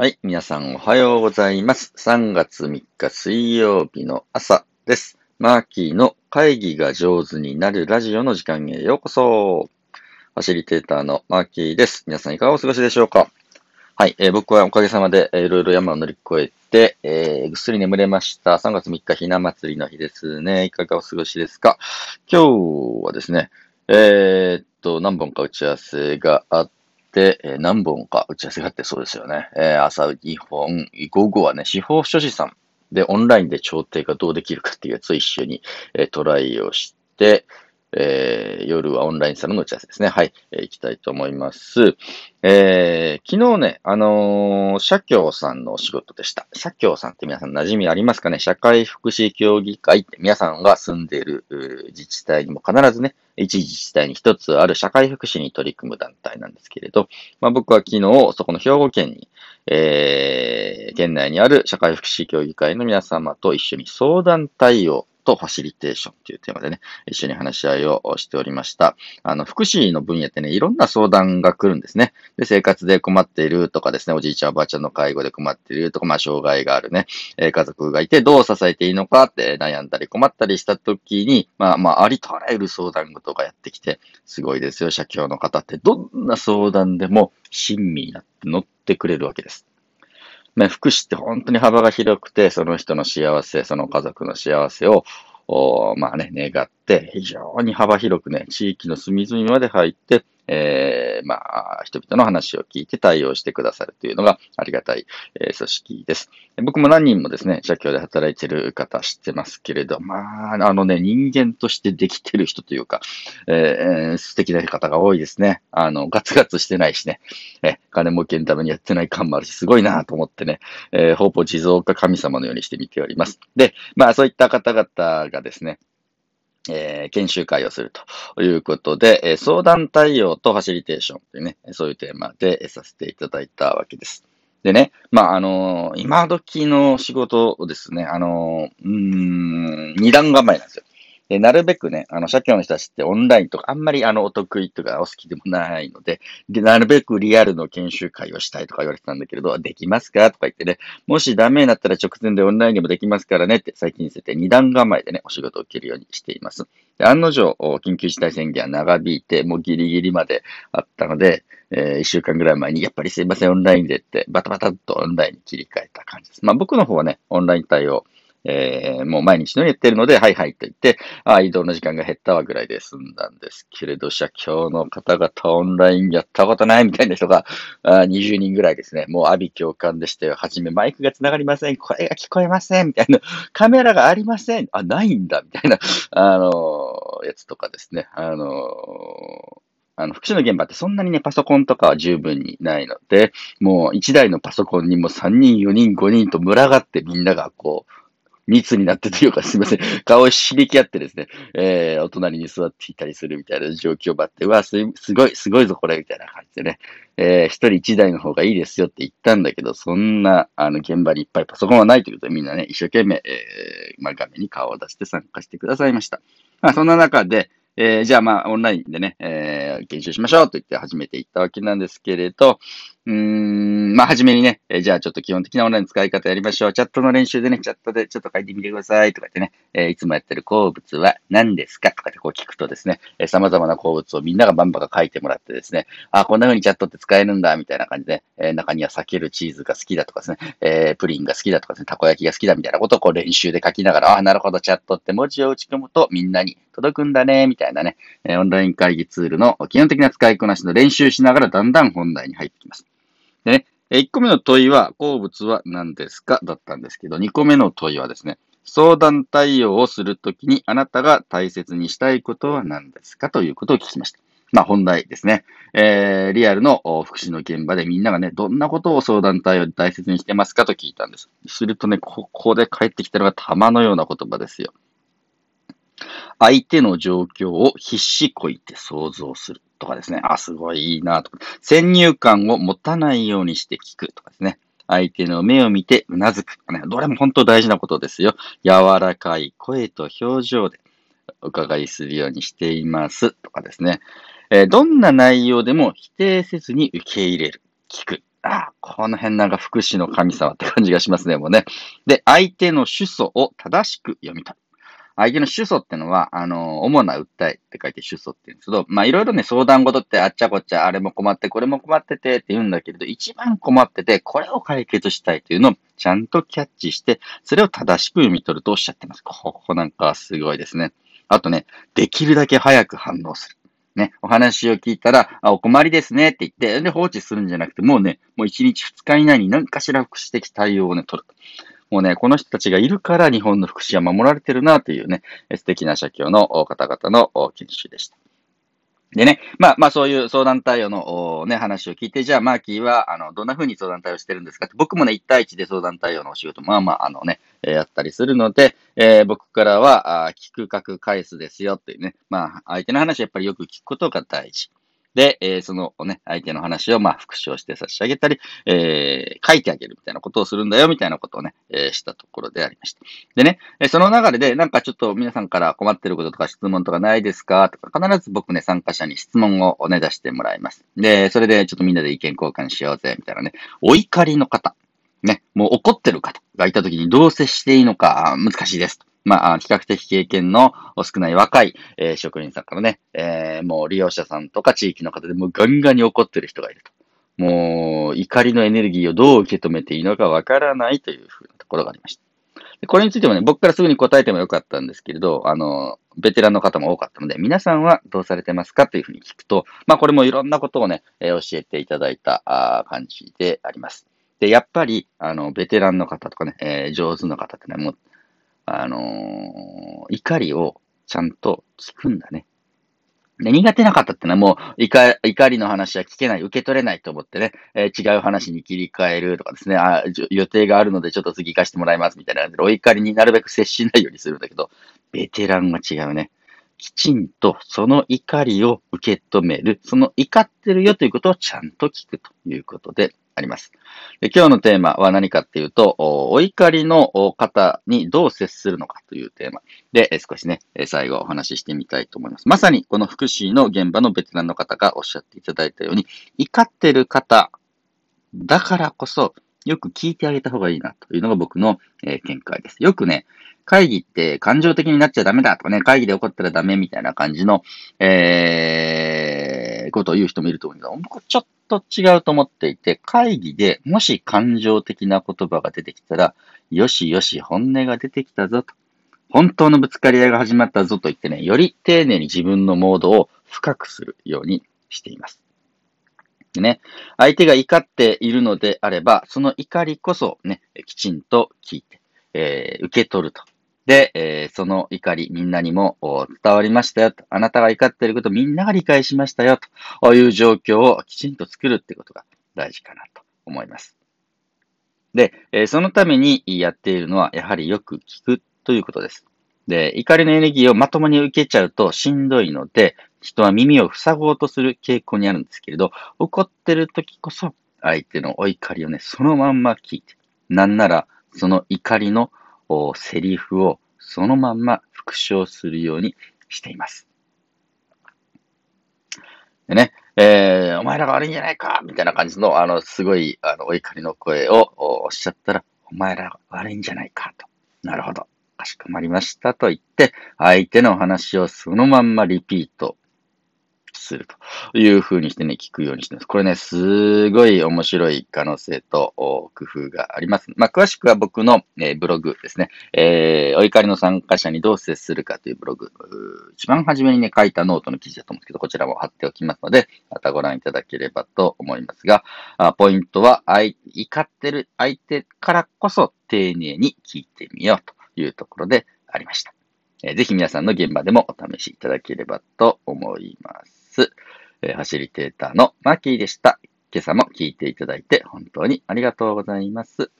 はい。皆さんおはようございます。3月3日水曜日の朝です。マーキーの会議が上手になるラジオの時間へようこそ。ファシリテーターのマーキーです。皆さんいかがお過ごしでしょうか？はい。えー僕はおかげさまで、えーいろいろ山を乗り越えて、えーぐっすり眠れました。3月3日ひな祭りの日ですね。いかがお過ごしですか？今日はですね、えーっと、何本か打ち合わせがあって、何本か打ち合わせがあってそうですよね。えー朝2本、午後はね、司法書士さんでオンラインで調停がどうできるかっていうやつを一緒に、えートライをして、えー夜はオンラインサロンの打ち合わせですね。はい、えー行きたいと思います。えー昨日ね、あのー社協さんのお仕事でした。社協さんって皆さん馴染みありますかね？社会福祉協議会って皆さんが住んでいる自治体にも必ずね、一自治体に一つある社会福祉に取り組む団体なんですけれど、まあ、僕は昨日、そこの兵庫県に、えー、県内にある社会福祉協議会の皆様と一緒に相談対応とファシリテーションというテーマでね、一緒に話し合いをしておりました。あの、福祉の分野ってね、いろんな相談が来るんですね。で、生活で困っているとかですね、おじいちゃんおばあちゃんの介護で困っているとか、まあ、障害があるね、え家族がいてどう支えていいのかって悩んだり困ったりした時に、まあまあ、ありとあらゆる相談事がやってきて、すごいですよ、社協の方って。どんな相談でも親身になって乗ってくれるわけです。ね、福祉って本当に幅が広くて、その人の幸せ、その家族の幸せを、まあね、願って、非常に幅広くね、地域の隅々まで入って、えー、まあ、人々の話を聞いて対応してくださるというのがありがたい、えー組織です。僕も何人もですね、社協で働いてる方知ってますけれど、まあ、あのね、人間としてできてる人というか、えー素敵な方が多いですね。あの、ガツガツしてないしね、え金儲けのためにやってない感もあるし、すごいなと思ってね、えーほぼ地蔵か神様のようにして見ております。で、まあ、そういった方々がですね、えー研修会をするということで、えー相談対応とファシリテーションというね、そういうテーマでさせていただいたわけです。でね、まあ、あのー今時の仕事をですね、あのーうーん、二段構えなんですよ。で、なるべくね、あの、社協の人たちってオンラインとかあんまりあの、お得意とかお好きでもないので、で、なるべくリアルの研修会をしたいとか言われてたんだけれど、できますかとか言ってね、もしダメになったら直前でオンラインでもできますからねって最近にせて二段構えでね、お仕事を受けるようにしています。で案の定、緊急事態宣言は長引いて、もうギリギリまであったので、えー一週間ぐらい前に、やっぱりすいません、オンラインでって、バタバタっとオンラインに切り替えた感じです。まあ僕の方はね、オンライン対応、えーもう毎日のようにやってるので、はいはいと言って、ああ、移動の時間が減ったわぐらいで済んだんですけれど、社協の方々オンラインやったことないみたいな人が、あ20人ぐらいですね。もう阿鼻共感でして、はじめマイクが繋がりません、声が聞こえません、みたいな、カメラがありません、あ、ないんだ、みたいな、あのーやつとかですね。あのーあの、福祉の現場ってそんなにね、パソコンとかは十分にないので、もう一台のパソコンにも3人、4人、5人と群がってみんながこう、密になってというかすいません、顔を響き合ってですね、えー、お隣に座っていたりするみたいな状況があって、うわ、すすごい、すごいぞこれ、みたいな感じでね、えー、一人一台の方がいいですよって言ったんだけど、そんな、あの、現場にいっぱいパソコンはないということで、みんなね、一生懸命、えー、まあ、画面に顔を出して参加してくださいました。まあ、そんな中で、えー、じゃあまあ、オンラインでね、えー、研修しましょうと言って始めていったわけなんですけれど、うーん、まあ、はじめにね、えーじゃあちょっと基本的なオンラインの使い方やりましょう。チャットの練習でね、チャットでちょっと書いてみてくださいとか言ってね、えーいつもやってる好物は何ですか？とかってこう聞くとですね、えー様々な好物をみんながバンバカ書いてもらってですね、あ、こんな風にチャットって使えるんだ、みたいな感じで、えー中には避けるチーズが好きだとかですね、えープリンが好きだとかですね、たこ焼きが好きだみたいなことをこう練習で書きながら、あ、なるほど、チャットって文字を打ち込むとみんなに届くんだね、みたいなね、えーオンライン会議ツールの基本的な使いこなしの練習しながらだんだん本題に入ってきます。でね、1個目の問いは、好物は何ですか？だったんですけど、2個目の問いはですね、相談対応をするときにあなたが大切にしたいことは何ですか？ということを聞きました。まあ本題ですね。えー、リアルの福祉の現場でみんながね、どんなことを相談対応で大切にしてますか？と聞いたんです。するとね、ここで返ってきたのが玉のような言葉ですよ。相手の状況を必死こいて想像するとかですね。あ、すごいいいなとか。先入観を持たないようにして聞くとかですね。相手の目を見てうなずく。ね、どれも本当大事なことですよ。柔らかい声と表情でお伺いするようにしています。とかですね。えーどんな内容でも否定せずに受け入れる。聞く。あ、この辺なんか福祉の神様って感じがしますね、もうね。で、相手の主訴を正しく読み取る。相手の主訴ってのは、あの、主な訴えって書いて主訴って言うんですけど、まあいろいろね、相談事ってあっちゃこっちゃ、あれも困って、これも困っててって言うんだけれど、一番困ってて、これを解決したいというのをちゃんとキャッチして、それを正しく読み取るとおっしゃってます。ここなんかすごいですね。あとね、できるだけ早く反応する。ね、お話を聞いたら、あ、お困りですねって言って、で、放置するんじゃなくて、もうね、もう1日2日以内に何かしら福祉的対応をね、取る。もうね、この人たちがいるから日本の福祉は守られてるなというね、素敵な社協の方々の研修でした。でね、まあまあそういう相談対応のね、話を聞いて、じゃあマーキーは、あの、どんな風に相談対応してるんですかって、僕もね、1対1で相談対応のお仕事、まあまあ、あのね、えー、やったりするので、えー、僕からは、あ聞く、書く、返すですよっていうね、まあ、相手の話やっぱりよく聞くことが大事。で、えー、そのね、相手の話を、まあ、復唱して差し上げたり、えー、書いてあげるみたいなことをするんだよ、みたいなことをね、えー、したところでありました。でね、えその流れで、なんかちょっと皆さんから困ってることとか質問とかないですか？とか、必ず僕ね、参加者に質問をおね、出してもらいます。で、それでちょっとみんなで意見交換しようぜ、みたいなね、お怒りの方、ね、もう怒ってる方がいた時にどう接していいのか難しいですと。まあ、比較的経験の少ない若い、えー、職員さんからね、えー、もう利用者さんとか地域の方でもうガンガンに怒ってる人がいると。もう、怒りのエネルギーをどう受け止めていいのかわからないというふうなところがありました。これについてもね、僕からすぐに答えてもよかったんですけれど、あの、ベテランの方も多かったので、皆さんはどうされてますかというふうに聞くと、まあこれもいろんなことをね、えー、教えていただいた感じであります。で、やっぱり、あの、ベテランの方とかね、えー、上手な方ってね、もうあのー、怒りをちゃんと聞くんだね。で、苦手なかったってのはもう怒、りの話は聞けない、受け取れないと思ってね、えー、違う話に切り替えるとかですね、あ予定があるのでちょっと次行かせてもらいますみたいな感じで、お怒りになるべく接しないようにするんだけど、ベテランは違うね。きちんとその怒りを受け止める、その怒ってるよということをちゃんと聞くということで、あります。で今日のテーマは何かっていうと、お怒りの方にどう接するのかというテーマで少しね、最後お話ししてみたいと思います。まさにこの福祉の現場のベテランの方がおっしゃっていただいたように、怒ってる方だからこそ、よく聞いてあげた方がいいなというのが僕の、見解です。よくね、会議って感情的になっちゃダメだとかね、会議で怒ったらダメみたいな感じの、えー、ことを言う人もいると思うんですけど、僕ちょっと違うと思っていて、会議でもし感情的な言葉が出てきたら、よしよし本音が出てきたぞと。本当のぶつかり合いが始まったぞと言ってね、より丁寧に自分のモードを深くするようにしています。でね、相手が怒っているのであれば、その怒りこそね、きちんと聞いて、えー、受け取ると。で、えー、その怒り、みんなにも伝わりましたよと。あなたが怒っていること、みんなが理解しましたよという状況をきちんと作るってことが大事かなと思います。で、えー、そのためにやっているのは、やはりよく聞くということです。で、怒りのエネルギーをまともに受けちゃうとしんどいので、人は耳を塞ごうとする傾向にあるんですけれど、怒ってる時こそ相手のお怒りをね、そのまんま聞いて、なんならその怒りのセリフをそのまんま復唱するようにしています。でね、えー、お前らが悪いんじゃないかみたいな感じの、あの、すごい、あの、お怒りの声をおっしゃったら、お前らが悪いんじゃないかと。なるほど。かしこまりましたと言って、相手の話をそのまんまリピートするという風にしてね、聞くようにしてます。これね、すごい面白い可能性と工夫があります。まあ、詳しくは僕の、えー、ブログですね、えー、お怒りの参加者にどう接するかというブログ、一番初めにね、書いたノートの記事だと思うんですけど、こちらも貼っておきますので、またご覧いただければと思いますが、あポイントは、怒ってる相手からこそ丁寧に聞いてみようというところでありました。ぜひ皆さんの現場でもお試しいただければと思います。。えー、ファシリテーターのマーキーでした。今朝も聞いていただいて本当にありがとうございます。